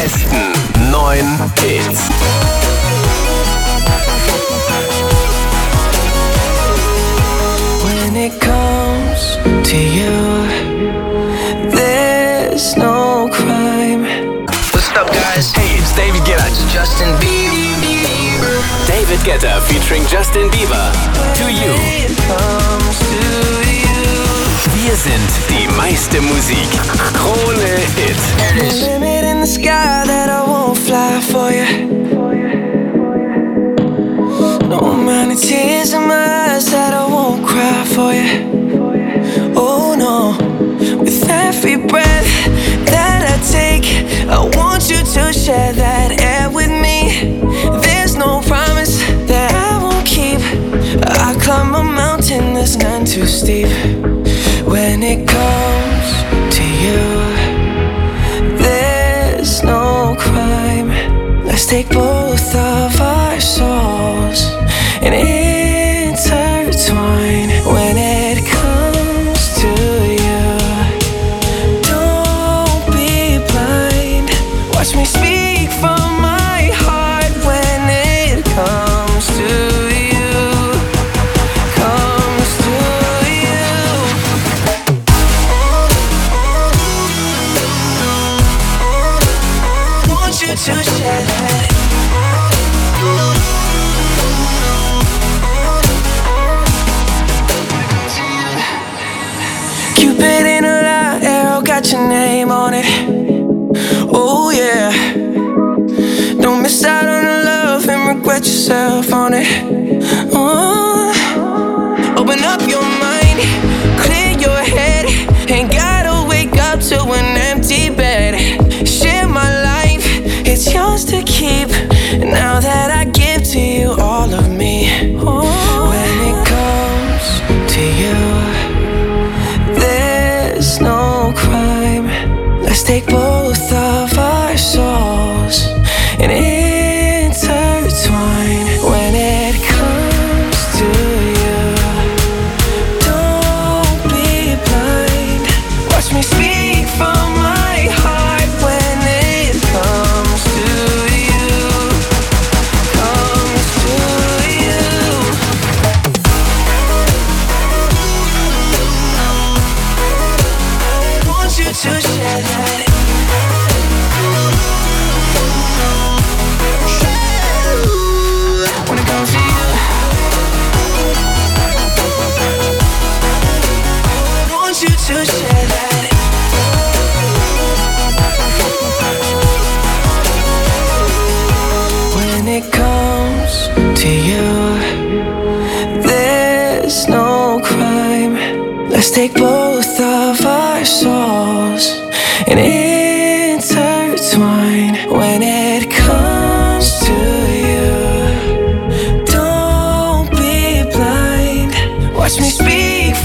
besten neun Hits. When it comes to you, there's no crime. What's up, guys? Hey, it's David Guetta. Justin Bieber. David Guetta featuring Justin Bieber. To You. It comes to you. Wir sind die meiste Musik. Krone Hit. Too steep. When it comes to you, there's no crime. Let's take both yourself on it. Oh. Yeah. Don't miss out on the love and regret yourself on it. Uh, open up your mind, both of our souls and intertwine. When it comes to you, don't be blind. Watch me speak from Let's take both of our souls and intertwine. When it comes to you, don't be blind. Watch me speak